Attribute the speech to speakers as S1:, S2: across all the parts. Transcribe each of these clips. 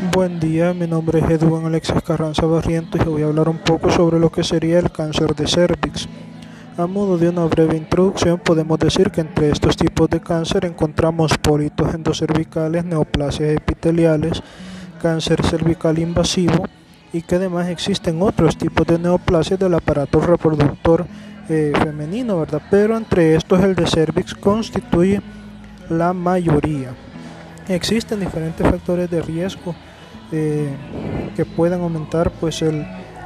S1: Buen día, mi nombre es Edwin Alexis Carranza Barrientos y voy a hablar un poco sobre lo que sería el cáncer de cervix. A modo de una breve introducción, podemos decir que entre estos tipos de cáncer encontramos pólitos endocervicales, neoplasias epiteliales, cáncer cervical invasivo y que además existen otros tipos de neoplasias del aparato reproductor eh, femenino, ¿verdad? Pero entre estos el de cervix constituye la mayoría. Existen diferentes factores de riesgo eh, que puedan aumentar pues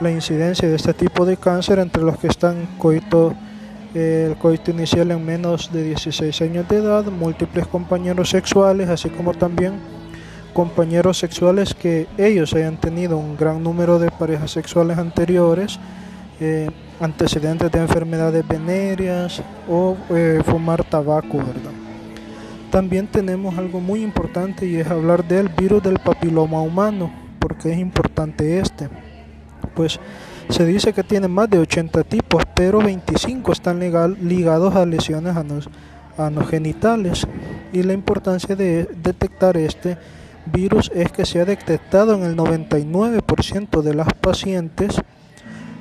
S1: la incidencia de este tipo de cáncer entre los que están coito, eh, el coito inicial en menos de 16 años de edad, múltiples compañeros sexuales, así como también compañeros sexuales que ellos hayan tenido un gran número de parejas sexuales anteriores, eh, antecedentes de enfermedades venéreas o fumar tabaco, ¿verdad? También tenemos algo muy importante y es hablar del virus del papiloma humano. porque es importante este? Pues se dice que tiene más de 80 tipos, pero 25 están ligados a lesiones anogenitales. Y la importancia de detectar este virus es que se ha detectado en el 99% de las pacientes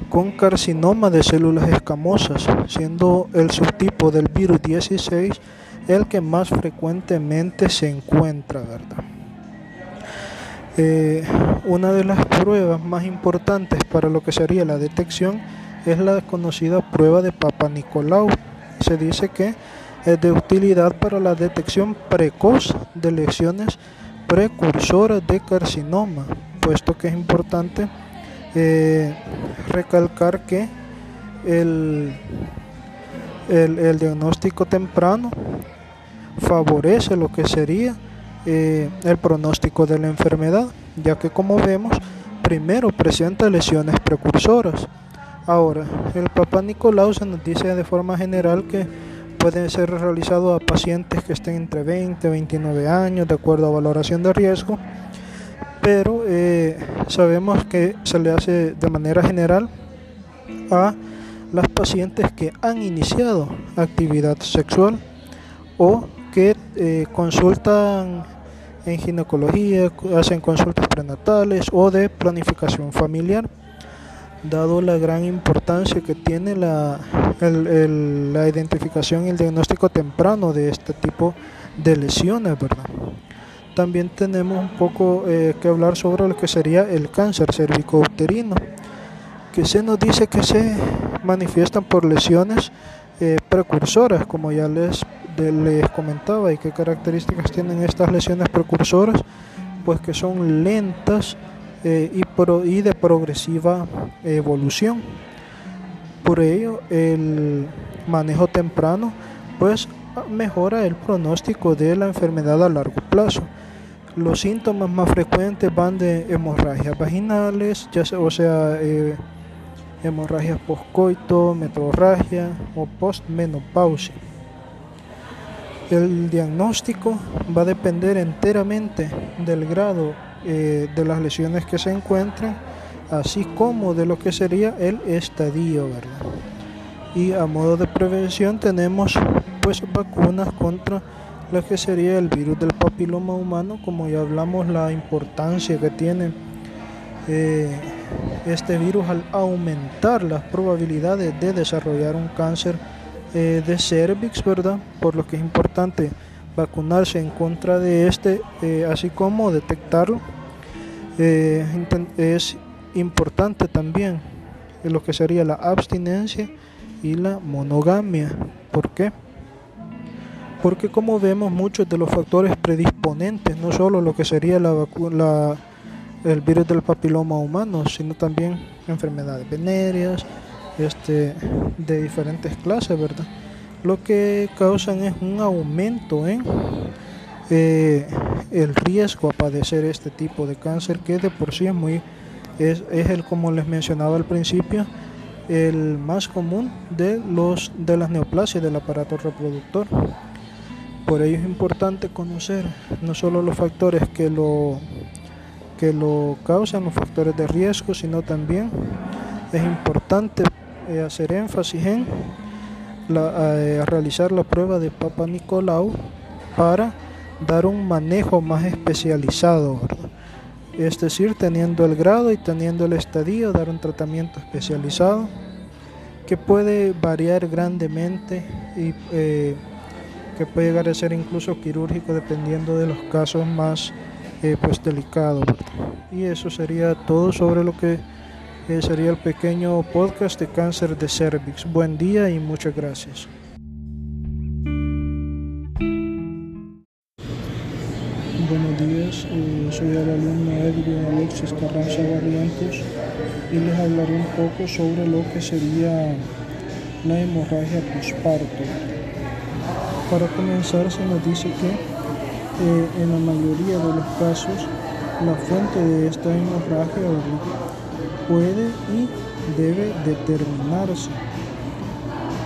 S1: con carcinoma de células escamosas, siendo el subtipo del virus 16 el que más frecuentemente se encuentra, ¿verdad? Eh, una de las pruebas más importantes para lo que sería la detección es la conocida prueba de Papa Nicolau. Se dice que es de utilidad para la detección precoz de lesiones precursoras de carcinoma, puesto que es importante eh, recalcar que el, el diagnóstico temprano favorece lo que sería eh, el pronóstico de la enfermedad, ya que como vemos, primero presenta lesiones precursoras. Ahora, el Papa Nicolau se nos dice de forma general que puede ser realizado a pacientes que estén entre 20 y 29 años, de acuerdo a valoración de riesgo, pero eh, sabemos que se le hace de manera general a las pacientes que han iniciado actividad sexual o que eh, consultan en ginecología, hacen consultas prenatales o de planificación familiar, dado la gran importancia que tiene la, la identificación y el diagnóstico temprano de este tipo de lesiones, ¿verdad? También tenemos un poco eh, que hablar sobre lo que sería el cáncer cervicouterino, que se nos dice que se manifiestan por lesiones eh, precursoras, como ya les les comentaba y qué características tienen estas lesiones precursoras, pues que son lentas eh, y, y de progresiva evolución. Por ello, el manejo temprano pues mejora el pronóstico de la enfermedad a largo plazo. Los síntomas más frecuentes van de hemorragias vaginales, ya sea, o sea, eh, hemorragias postcoito, metrorragia o postmenopausia. El diagnóstico va a depender enteramente del grado eh, de las lesiones que se encuentren, así como de lo que sería el estadio, ¿verdad? Y a modo de prevención tenemos pues vacunas contra lo que sería el virus del papiloma humano, como ya hablamos la importancia que tiene eh, este virus al aumentar las probabilidades de desarrollar un cáncer eh, de cervix, ¿verdad? Por lo que es importante vacunarse en contra de este, eh, así como detectarlo. Eh, es importante también lo que sería la abstinencia y la monogamia. ¿Por qué? Porque como vemos muchos de los factores predisponentes, no solo lo que sería la, la el virus del papiloma humano, sino también enfermedades venéreas, este, de diferentes clases, ¿verdad? Lo que causan es un aumento en eh, el riesgo a padecer este tipo de cáncer que de por sí es muy es, es el como les mencionaba al principio el más común de los de las neoplasias del aparato reproductor por ello es importante conocer no solo los factores que lo que lo causan los factores de riesgo sino también es importante eh, hacer énfasis en eh, realizar la prueba de Papa Nicolau para dar un manejo más especializado es decir, teniendo el grado y teniendo el estadio, dar un tratamiento especializado que puede variar grandemente y eh, que puede llegar a ser incluso quirúrgico dependiendo de los casos más eh, pues delicados. Y eso sería todo sobre lo que eh, sería el pequeño podcast de cáncer de cervix. Buen día y muchas gracias. Buenos días, eh, soy el alumno Edwin Alexis Carranza Barrientos y les hablaré un poco sobre lo que sería la hemorragia postparto. Para comenzar se nos dice que en la mayoría de los casos la fuente de esta hemorragia puede y debe determinarse.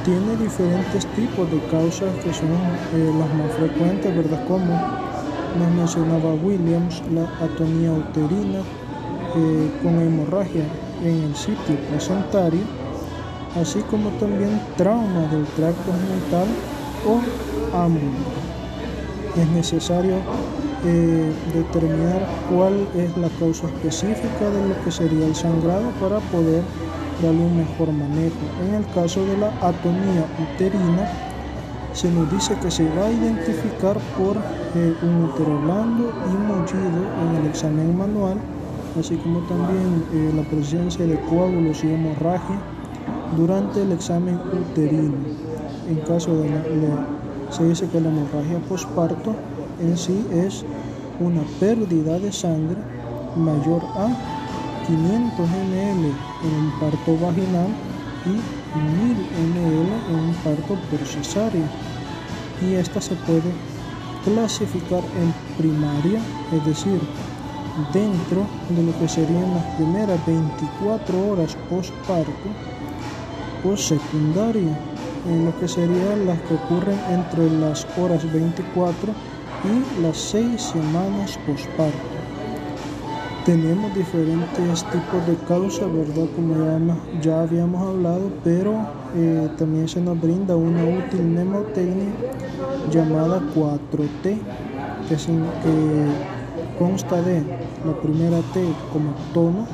S1: Tiene diferentes tipos de causas que son eh, las más frecuentes, ¿verdad? Como nos mencionaba Williams, la atonía uterina eh, con hemorragia en el sitio placentario, así como también trauma del tracto genital o ambulante. Es necesario eh, determinar cuál es la causa específica de lo que sería el sangrado para poder darle un mejor manejo. En el caso de la atonía uterina, se nos dice que se va a identificar por eh, un útero blando y mullido en el examen manual, así como también eh, la presencia de coágulos y hemorragia durante el examen uterino. En caso de se dice que la hemorragia posparto en sí es una pérdida de sangre mayor a 500 ml en un parto vaginal y 1000 ml en un parto por cesárea. Y esta se puede clasificar en primaria, es decir, dentro de lo que serían las primeras 24 horas postparto, o secundaria, en lo que serían las que ocurren entre las horas 24 y las 6 semanas postparto. Tenemos diferentes tipos de causas, ¿verdad? Como ya, habíamos hablado, pero eh, también se nos brinda una útil mnemotecnia llamada 4T, que, consta de la primera T como tono,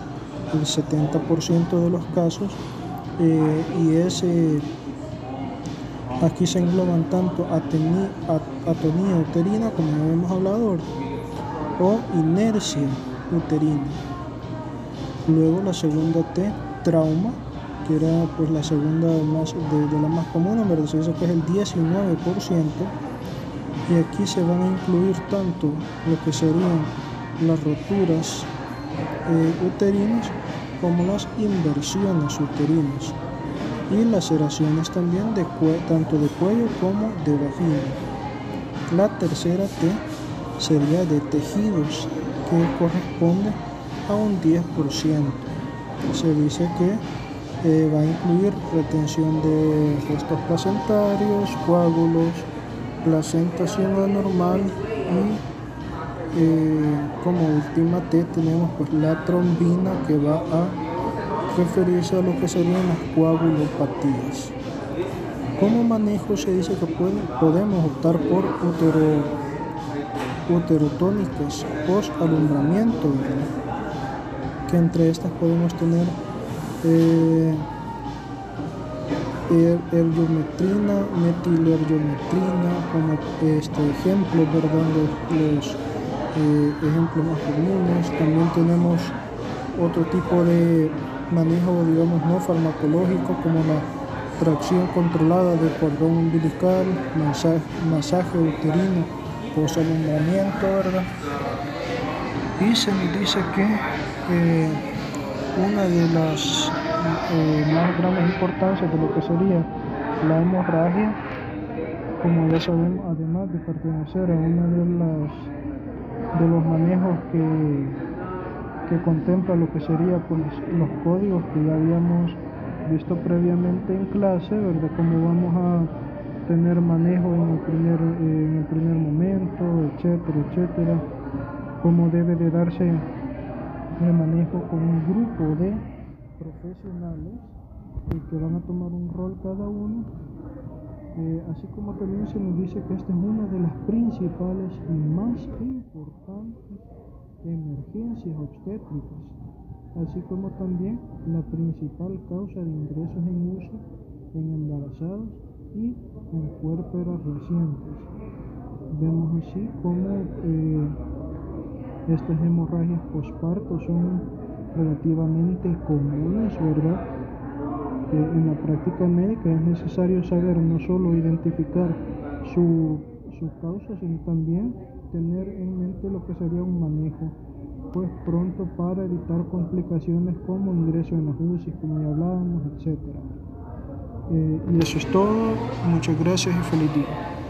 S1: el 70% de los casos, eh, y es, aquí se engloban tanto atonía uterina, como hemos hablado, o inercia uterina. Luego la segunda T, trauma, que era pues la segunda más, de, la más común, verdad se dice que es el 19%, y aquí se van a incluir tanto lo que serían las roturas eh, uterinas como las inversiones uterinas y laceraciones también de tanto de cuello como de vagina. La tercera T sería de tejidos, que corresponde a un 10%. Se dice que eh, va a incluir retención de restos placentarios, coágulos, placentación anormal y eh, como última T tenemos pues la trombina que va a referirse a lo que serían las coagulopatías. Como manejo se dice que podemos optar por utero uterotónicas post alumbramiento, que entre estas podemos tener eh, er, ergometrina, metilergometrina como este ejemplo, ¿verdad? los, eh, ejemplos más comunes. También tenemos otro tipo de manejo, digamos, no farmacológico como la tracción controlada del cordón umbilical, masaje, masaje uterino posalumbramiento, ¿verdad? Y se nos dice que eh, una de las eh, más grandes importancias de lo que sería la hemorragia, como ya sabemos, además de pertenecer a uno de, las, de los manejos que, que contempla lo que sería pues, los códigos que ya habíamos visto previamente en clase, ¿verdad? Como vamos a tener manejo en el primer, en el primer momento, etcétera, etcétera, cómo debe de darse el manejo con un grupo de profesionales que van a tomar un rol cada uno, eh, así como también se nos dice que esta es una de las principales y más importantes emergencias obstétricas, así como también la principal causa de ingresos en UCI en embarazados y en puérperas recientes. Vemos así cómo eh, estas hemorragias posparto son relativamente comunes, ¿verdad? en la práctica médica es necesario saber no solo identificar su, su causa, sino también tener en mente lo que sería un manejo pues pronto para evitar complicaciones como ingreso en las UCI, como ya hablábamos, etc. Eh, y eso es todo. Muchas gracias y feliz día.